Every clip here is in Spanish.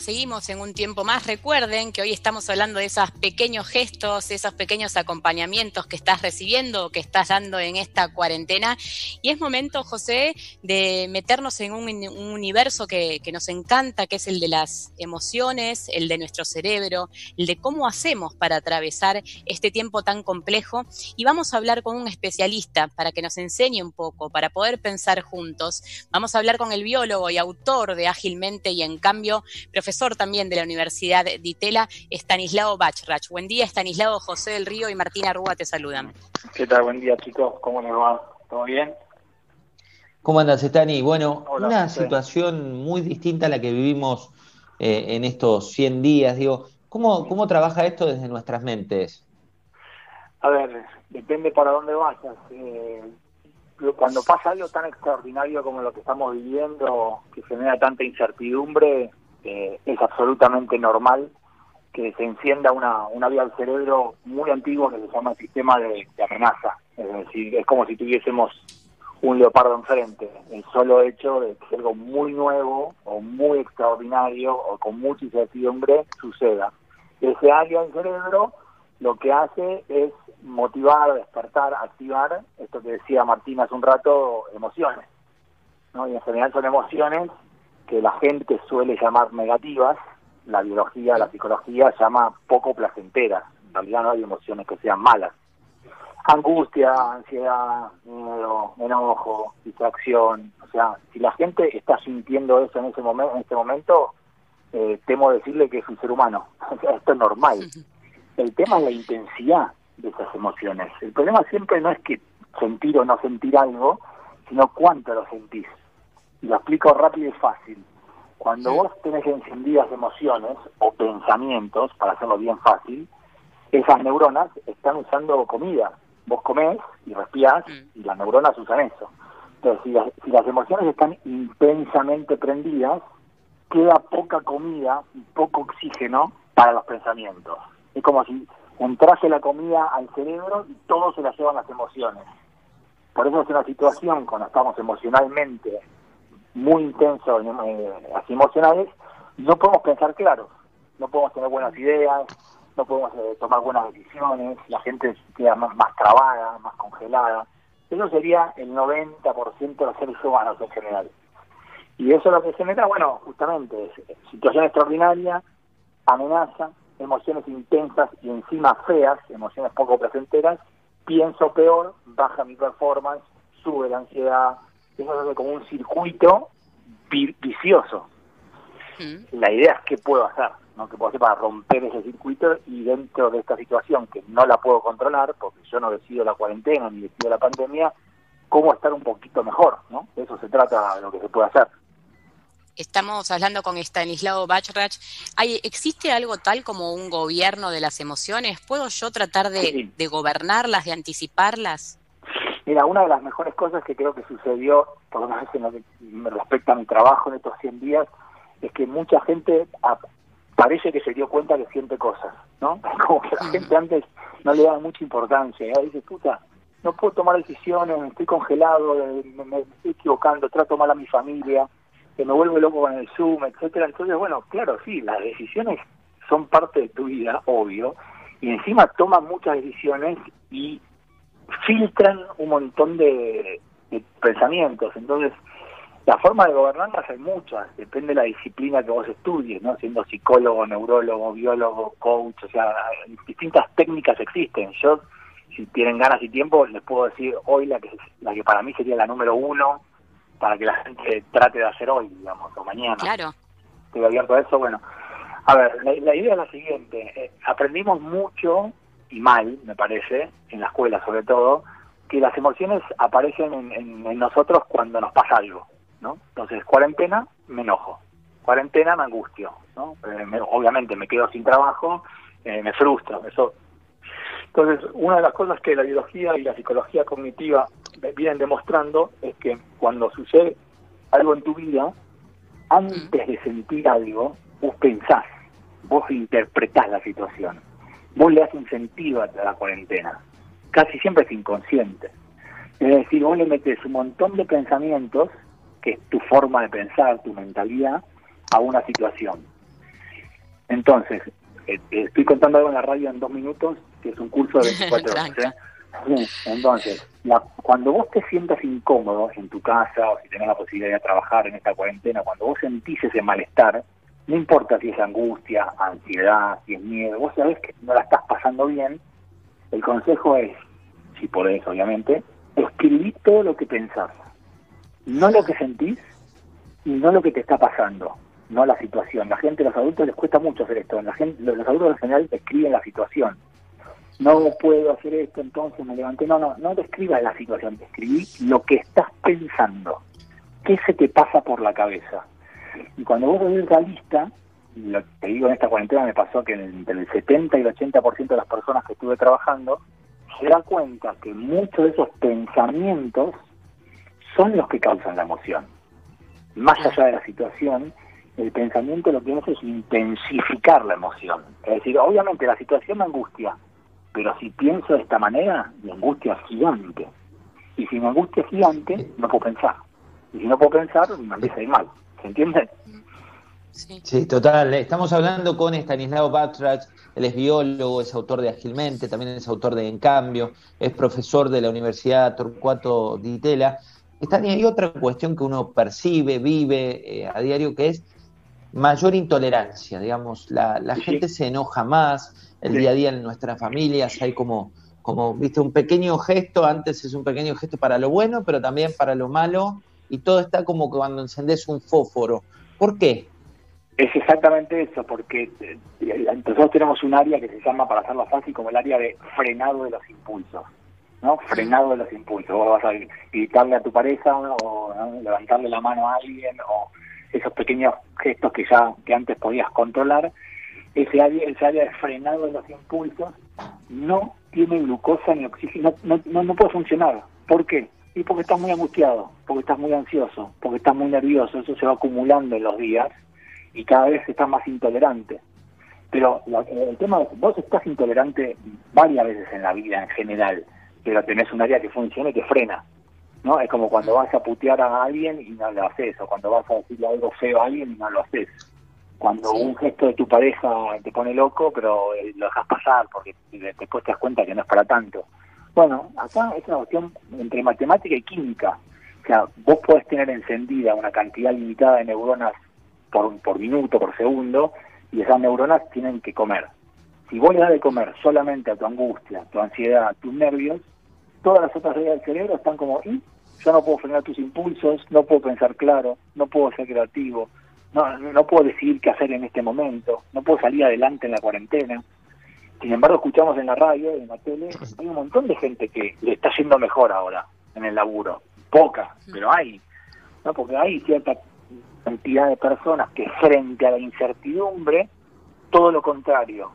seguimos en un tiempo más. Recuerden que hoy estamos hablando de esos pequeños gestos, esos pequeños acompañamientos que estás recibiendo que estás dando en esta cuarentena. Y es momento, José, de meternos en un, universo que, nos encanta, que es el de las emociones, el de nuestro cerebro, el de cómo hacemos para atravesar este tiempo tan complejo. Y vamos a hablar con un especialista para que nos enseñe un poco, para poder pensar juntos. Vamos a hablar con el biólogo y autor de Ágilmente y en cambio, profesor también de la Universidad de Itela, Estanislao Bachrach. Buen día, Estanislao, José del Río y Martina Rúa te saludan. ¿Qué tal? Buen día, chicos. ¿Cómo les va? ¿Todo bien? ¿Cómo andas, Estani? Bueno, una situación muy distinta a la que vivimos eh, en estos 100 días. Digo, ¿cómo, ¿cómo trabaja esto desde nuestras mentes? A ver, depende para dónde vayas. Eh, cuando pasa algo tan extraordinario como lo que estamos viviendo, que genera tanta incertidumbre, eh, es absolutamente normal que se encienda una, una vía del cerebro muy antigua que se llama sistema de, amenaza. Es decir, es como si tuviésemos un leopardo enfrente. El solo hecho de que algo muy nuevo o muy extraordinario o con mucha incertidumbre suceda. Ese área del cerebro lo que hace es motivar, despertar, activar, esto que decía Martín hace un rato, emociones. ¿no? Y en general son emociones que la gente suele llamar negativas, la biología, la psicología llama poco placenteras. En realidad no hay emociones que sean malas. Angustia, ansiedad, miedo, enojo, distracción. O sea, si la gente está sintiendo eso en ese momento, en este momento, eh, temo decirle que es un ser humano. Esto es normal. El tema es la intensidad de esas emociones. El problema siempre no es que sentir o no sentir algo, sino cuánto lo sentís. Y lo explico rápido y fácil. Cuando vos tenés encendidas emociones o pensamientos, para hacerlo bien fácil, esas neuronas están usando comida. Vos comés y respirás mm. y las neuronas usan eso. Entonces, si las, si las emociones están intensamente prendidas, queda poca comida y poco oxígeno para los pensamientos. Es como si entrase la comida al cerebro y todo se la llevan las emociones. Por eso es una situación cuando estamos emocionalmente muy intensos, eh, así emocionales, no podemos pensar claro, no podemos tener buenas ideas, no podemos eh, tomar buenas decisiones, la gente queda más, más trabada, más congelada. Eso sería el 90% de los seres humanos en general. Y eso es lo que genera, bueno, justamente, situación extraordinaria, amenaza, emociones intensas y encima feas, emociones poco placenteras, pienso peor, baja mi performance, sube la ansiedad, eso es como un circuito vicioso. La idea es qué puedo hacer, ¿no? qué puedo hacer para romper ese circuito y dentro de esta situación que no la puedo controlar, porque yo no decido la cuarentena ni decido la pandemia, cómo estar un poquito mejor, ¿no? De eso se trata de lo que se puede hacer. Estamos hablando con Stanislao Bachrach. ¿Hay, ¿Existe algo tal como un gobierno de las emociones? ¿Puedo yo tratar de, de gobernarlas, de anticiparlas? Mira, una de las mejores cosas que creo que sucedió, por lo menos en lo que me respecta a mi trabajo en estos 100 días, es que mucha gente parece que se dio cuenta que siente cosas, ¿no? Como que la gente antes no le daba mucha importancia, y dice, puta, no puedo tomar decisiones, estoy congelado, me, estoy equivocando, trato mal a mi familia, que me vuelvo loco con el Zoom, etcétera. Entonces, bueno, claro, sí, las decisiones son parte de tu vida, obvio, y encima toman muchas decisiones y filtran un montón de, pensamientos. Entonces, la forma de gobernarlas hay muchas, depende de la disciplina que vos estudies, ¿no? Siendo psicólogo, neurólogo, biólogo, coach, o sea, distintas técnicas existen. Yo, si tienen ganas y tiempo, les puedo decir hoy la que, la que para mí sería la número uno para que la gente trate de hacer hoy, digamos, o mañana. Claro. Estoy abierto a eso, bueno. A ver, la, idea es la siguiente. Eh, aprendimos mucho y mal, me parece, en la escuela sobre todo, que las emociones aparecen en, nosotros cuando nos pasa algo, ¿no? Entonces, cuarentena, me enojo. Cuarentena, me angustio, ¿no? Eh, obviamente me quedo sin trabajo, eh, me frustro, eso. Entonces, una de las cosas que la biología y la psicología cognitiva vienen demostrando es que cuando sucede algo en tu vida, antes de sentir algo, vos pensás, vos interpretás la situación vos le haces un sentido a la cuarentena. Casi siempre es inconsciente. Es decir, vos le metes un montón de pensamientos, que es tu forma de pensar, tu mentalidad, a una situación. Entonces, eh, estoy contando algo en la radio en dos minutos, que es un curso de 24 horas. ¿eh? Entonces, cuando vos te sientas incómodo en tu casa o si tenés la posibilidad de trabajar en esta cuarentena, cuando vos sentís ese malestar, no importa si es angustia, ansiedad, si es miedo, vos sabés que no la estás pasando bien, el consejo es, si podés obviamente, escribir todo lo que pensás, no lo que sentís y no lo que te está pasando no la situación. La gente, los adultos les cuesta mucho hacer esto. La gente, los adultos en general escriben la situación. No puedo hacer esto, entonces me levanté. No, no, no describas la situación, describí lo que estás pensando. ¿Qué se te pasa por la cabeza? Y cuando vos ves la lista, lo te digo en esta cuarentena me pasó que entre el 70 y el 80% de las personas que estuve trabajando, se da cuenta que muchos de esos pensamientos son los que causan la emoción. Más allá de la situación, el pensamiento lo que hace es intensificar la emoción. Es decir, obviamente la situación me angustia, pero si pienso de esta manera, mi angustia es gigante. Y si mi angustia gigante, no puedo pensar. Y si no puedo pensar, me empieza a ir mal. ¿Se entiende? Sí. total. Estamos hablando con Stanislao Batrach, él es biólogo, es autor de Agilmente, también es autor de En Cambio, es profesor de la Universidad Torcuato Di Tella. Estani, hay otra cuestión que uno percibe, vive eh, a diario, que es mayor intolerancia, digamos, la, la gente se enoja más, el día a día en nuestras familias hay como, como, viste, un pequeño gesto, antes es un pequeño gesto para lo bueno, pero también para lo malo, y todo está como cuando encendés un fósforo. ¿Por qué? Es exactamente eso, porque eh, nosotros tenemos un área que se llama, para hacerlo fácil, como el área de frenado de los impulsos. ¿no? Frenado de los impulsos. Vos vas a gritarle a tu pareja o levantarle la mano a alguien o esos pequeños gestos que ya que antes podías controlar, ese área, ese área de frenado de los impulsos no tiene glucosa ni oxígeno, no, no, no puede funcionar. ¿Por qué? Y porque estás muy angustiado, porque estás muy ansioso, porque estás muy nervioso, eso se va acumulando en los días y cada vez estás más intolerante. Pero el tema es, vos estás intolerante varias veces en la vida en general, pero tenés un área que funciona y que frena. ¿no? Es como cuando vas a putear a alguien y no lo haces, o cuando vas a decirle algo feo a alguien y no lo haces. Cuando un gesto de tu pareja te pone loco, pero eh, lo dejas pasar porque después te das cuenta que no es para tanto. Bueno, acá es una cuestión entre matemática y química. O sea, vos podés tener encendida una cantidad limitada de neuronas por, por minuto, por segundo, y esas neuronas tienen que comer. Si vos le das de comer solamente a tu angustia, tu ansiedad, tus nervios, todas las otras áreas del cerebro están como, ¿y? Yo no puedo frenar tus impulsos, no puedo pensar claro, no puedo ser creativo, no, no puedo decidir qué hacer en este momento, no puedo salir adelante en la cuarentena. Sin embargo, escuchamos en la radio, en la tele, hay un montón de gente que le está yendo mejor ahora en el laburo. Poca, pero hay. ¿no? Porque hay cierta cantidad de personas que frente a la incertidumbre, todo lo contrario.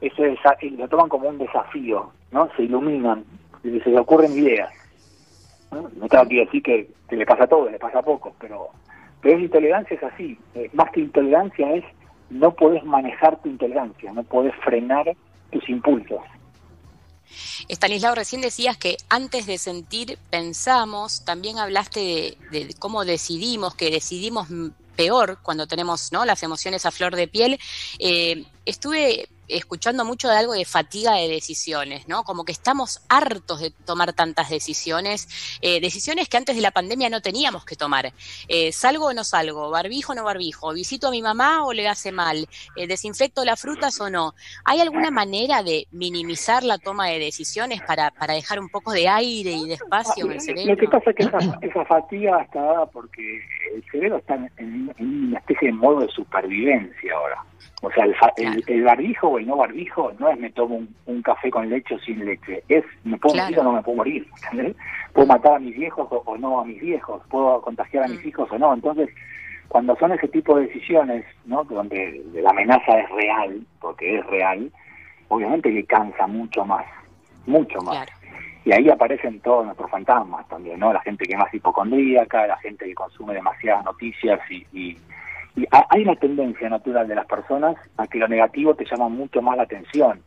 Eso es, lo toman como un desafío, ¿no? Se iluminan, se le ocurren ideas. No, no tengo que decir que, le pasa a todos, le pasa a pocos, pero, pero intolerancia es así. Eh, más que intolerancia es no podés manejar tu intolerancia, no podés frenar tus impulsos. Estanislao, recién decías que antes de sentir pensamos, también hablaste de, cómo decidimos, que decidimos peor cuando tenemos ¿no? las emociones a flor de piel. Eh, estuve escuchando mucho de algo de fatiga de decisiones, ¿no? Como que estamos hartos de tomar tantas decisiones, eh, decisiones que antes de la pandemia no teníamos que tomar. Eh, ¿Salgo o no salgo? ¿Barbijo o no barbijo? ¿Visito a mi mamá o le hace mal? Eh, ¿Desinfecto las frutas o no? ¿Hay alguna manera de minimizar la toma de decisiones para, para dejar un poco de aire y de espacio en el cerebro? Lo que pasa es que esa, fatiga está dada porque el cerebro está en, en una especie de modo de supervivencia ahora. O sea, el, barbijo o el no barbijo no es me tomo un, café con leche o sin leche, es me puedo morir o no me puedo morir. Puedo matar a mis viejos o, no a mis viejos, puedo contagiar a mis mm. hijos o no. Entonces, cuando son ese tipo de decisiones, ¿no? donde la amenaza es real, porque es real, obviamente que cansa mucho más, mucho más. Y ahí aparecen todos nuestros fantasmas también, ¿no? La gente que es más hipocondríaca, la gente que consume demasiadas noticias y y hay una tendencia natural de las personas a que lo negativo te llama mucho más la atención.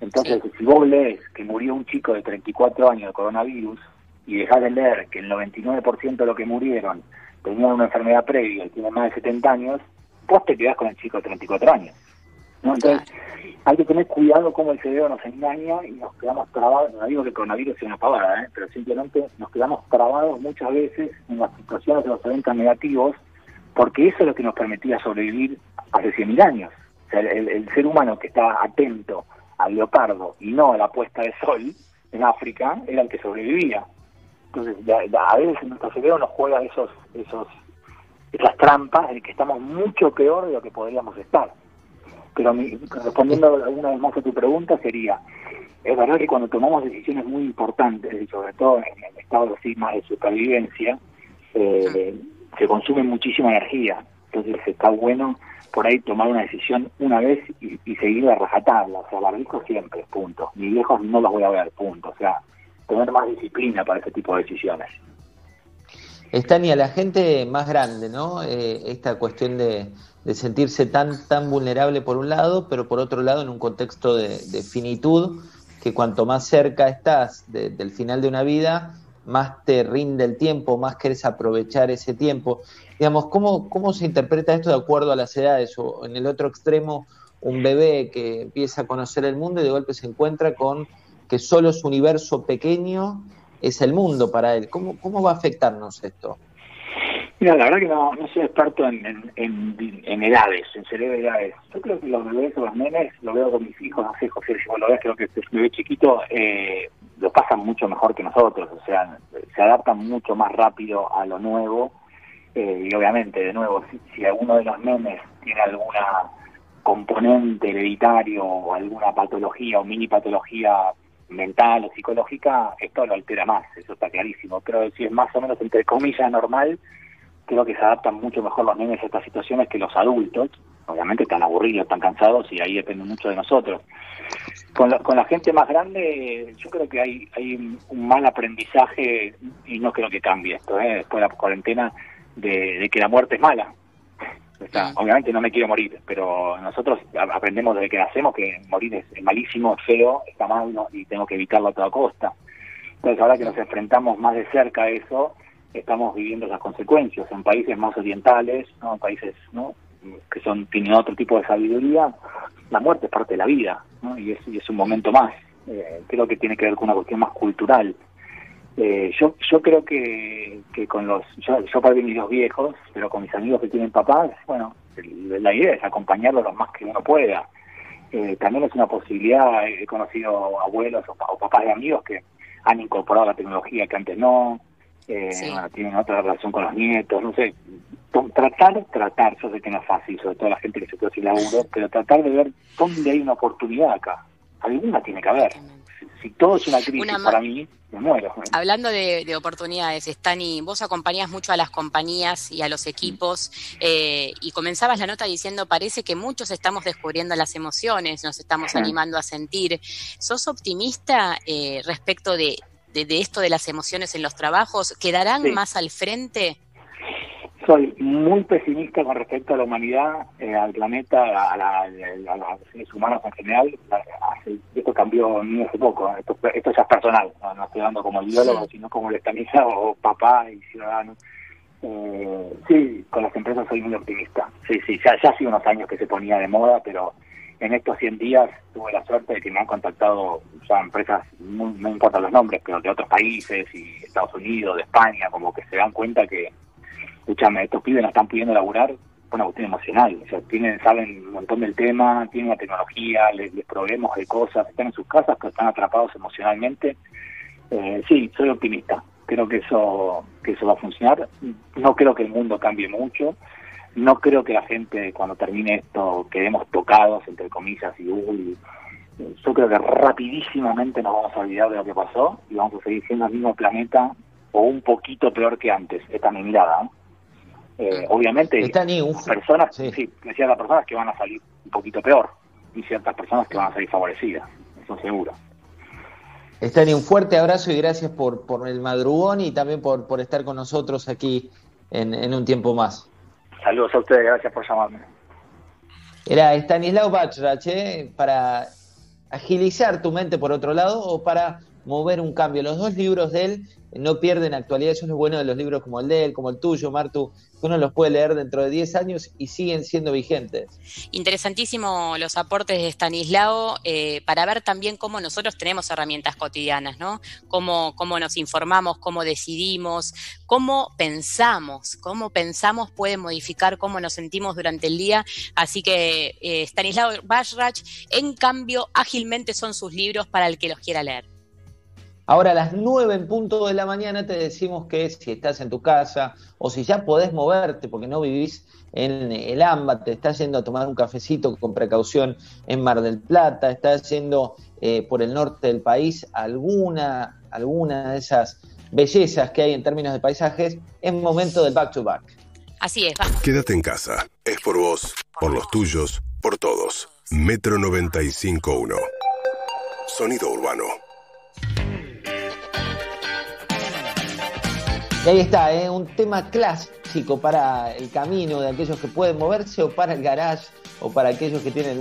Entonces, si vos lees que murió un chico de 34 años de coronavirus y dejás de leer que el 99% de los que murieron tenían una enfermedad previa y tienen más de 70 años, vos te quedás con el chico de 34 años. Entonces, hay que tener cuidado cómo el cerebro nos engaña y nos quedamos trabados, no digo que el coronavirus sea una pavada, ¿eh? pero simplemente nos quedamos trabados muchas veces en las situaciones de los eventos negativos, porque eso es lo que nos permitía sobrevivir hace 100.000 años. O sea, el, ser humano que estaba atento al leopardo y no a la puesta de sol en África era el que sobrevivía. Entonces, a veces nuestro cerebro nos juega esos, esos, esas trampas en que estamos mucho peor de lo que podríamos estar. Pero respondiendo alguna vez más a tu pregunta sería, es verdad que cuando tomamos decisiones muy importantes, y sobre todo en el estado así más de supervivencia, eh, se consume muchísima energía. Entonces está bueno por ahí tomar una decisión una vez y, seguir la rajatabla. O sea, barbijo siempre, punto. Mis viejos no los voy a ver, punto. O sea, tener más disciplina para ese tipo de decisiones. Está ni a la gente más grande, ¿no? Eh, esta cuestión de sentirse tan, tan vulnerable por un lado, pero por otro lado en un contexto de, finitud, que cuanto más cerca estás del final de una vida, más te rinde el tiempo, más quieres aprovechar ese tiempo. Digamos, ¿cómo, ¿cómo se interpreta esto de acuerdo a las edades? O en el otro extremo, un bebé que empieza a conocer el mundo y de golpe se encuentra con que solo su universo pequeño es el mundo para él. ¿Cómo, cómo va a afectarnos esto? Mira, la verdad que no, no soy experto en, en, edades, en celebridades. Yo creo que los bebés o los nenes, lo veo con mis hijos, no sé, José, vos lo ves, creo que este bebé chiquito eh, lo pasan mucho mejor que nosotros, o sea, se adaptan mucho más rápido a lo nuevo. Eh, y obviamente, de nuevo, si, si alguno de los nenes tiene alguna componente hereditario o alguna patología o mini patología mental o psicológica, esto lo altera más, eso está clarísimo. Pero si es más o menos, entre comillas, normal, creo que se adaptan mucho mejor los niños a estas situaciones que los adultos. Obviamente están aburridos, están cansados y ahí depende mucho de nosotros. Con la, con la gente más grande, yo creo que hay, hay un mal aprendizaje y no creo que cambie esto, ¿eh? después de la cuarentena, de, que la muerte es mala. Obviamente no me quiero morir, pero nosotros aprendemos desde que nacemos que morir es, malísimo, es feo, está mal y tengo que evitarlo a toda costa. Entonces ahora que nos enfrentamos más de cerca a eso, estamos viviendo las consecuencias en países más orientales, ¿no? en países ¿no? Que son tienen otro tipo de sabiduría, la muerte es parte de la vida ¿no? y, es, y es un momento más. Eh, creo que tiene que ver con una cuestión más cultural. Eh, yo yo creo que, que con los yo, yo perdí mis dos viejos, pero con mis amigos que tienen papás, bueno, la idea es acompañarlos lo más que uno pueda. Eh, también es una posibilidad, he conocido abuelos o papás de amigos que han incorporado la tecnología que antes no, eh, tienen otra relación con los nietos, no sé. Tratar, tratar, yo sé que no es fácil, sobre todo la gente que se quedó sin laburo, pero tratar de ver dónde hay una oportunidad acá. Alguna tiene que haber. Si, todo es una crisis para mí, me muero. Hablando de, de, oportunidades, Stani, vos acompañás mucho a las compañías y a los equipos eh, y comenzabas la nota diciendo, parece que muchos estamos descubriendo las emociones, nos estamos animando a sentir. ¿Sos optimista eh, respecto de, de, esto de las emociones en los trabajos? ¿Quedarán más al frente? Soy muy pesimista con respecto a la humanidad, eh, al planeta, a, a, los seres humanos en general. esto cambió ni hace poco, esto, esto ya es personal, no, estoy dando como ideólogo, sino como el o papá y ciudadano. Eh, sí, con las empresas soy muy optimista. Sí, sí, ya, ya hace unos años que se ponía de moda, pero en estos 100 días tuve la suerte de que me han contactado ya empresas, no, importa los nombres, pero de otros países y Estados Unidos, de España, como que se dan cuenta que, escúchame, estos pibes no están pudiendo laburar por una cuestión emocional. O sea, tienen, saben un montón del tema, tienen la tecnología, les, les proveemos de cosas, están en sus casas, pero están atrapados emocionalmente. Eh, sí, soy optimista. Creo que eso, que eso va a funcionar. No creo que el mundo cambie mucho no creo que la gente cuando termine esto quedemos tocados, entre comillas, y yo creo que rapidísimamente nos vamos a olvidar de lo que pasó y vamos a seguir siendo el mismo planeta o un poquito peor que antes. Esta es mi mirada. Obviamente, personas, sí. sí, ciertas personas que van a salir un poquito peor y ciertas personas que van a salir favorecidas, eso seguro. Estani, un fuerte abrazo y gracias por, por el madrugón y también por, por estar con nosotros aquí en, en un tiempo más. Saludos a ustedes, gracias por llamarme. Era Stanislao Bachrach, para agilizar tu mente por otro lado o para mover un cambio. Los dos libros de él no pierden actualidad, eso es lo bueno de los libros como el de él, como el tuyo, Martu, que uno los puede leer dentro de 10 años y siguen siendo vigentes. Interesantísimo los aportes de Stanislao eh, para ver también cómo nosotros tenemos herramientas cotidianas, ¿no? Cómo, cómo nos informamos, cómo decidimos, cómo pensamos, cómo pensamos puede modificar cómo nos sentimos durante el día. Así que eh, Stanislao Bashrach, en cambio, ágilmente son sus libros para el que los quiera leer. Ahora a las 9 en punto de la mañana te decimos que si estás en tu casa o si ya podés moverte porque no vivís en el AMBA, te estás yendo a tomar un cafecito con precaución en Mar del Plata, estás yendo eh, por el norte del país, alguna, alguna de esas bellezas que hay en términos de paisajes, es momento del back to back. Así es. Quédate en casa. Es por vos, por los tuyos, por todos. Metro 95.1. Sonido urbano. Y ahí está, ¿eh? un tema clásico para el camino de aquellos que pueden moverse o para el garage o para aquellos que tienen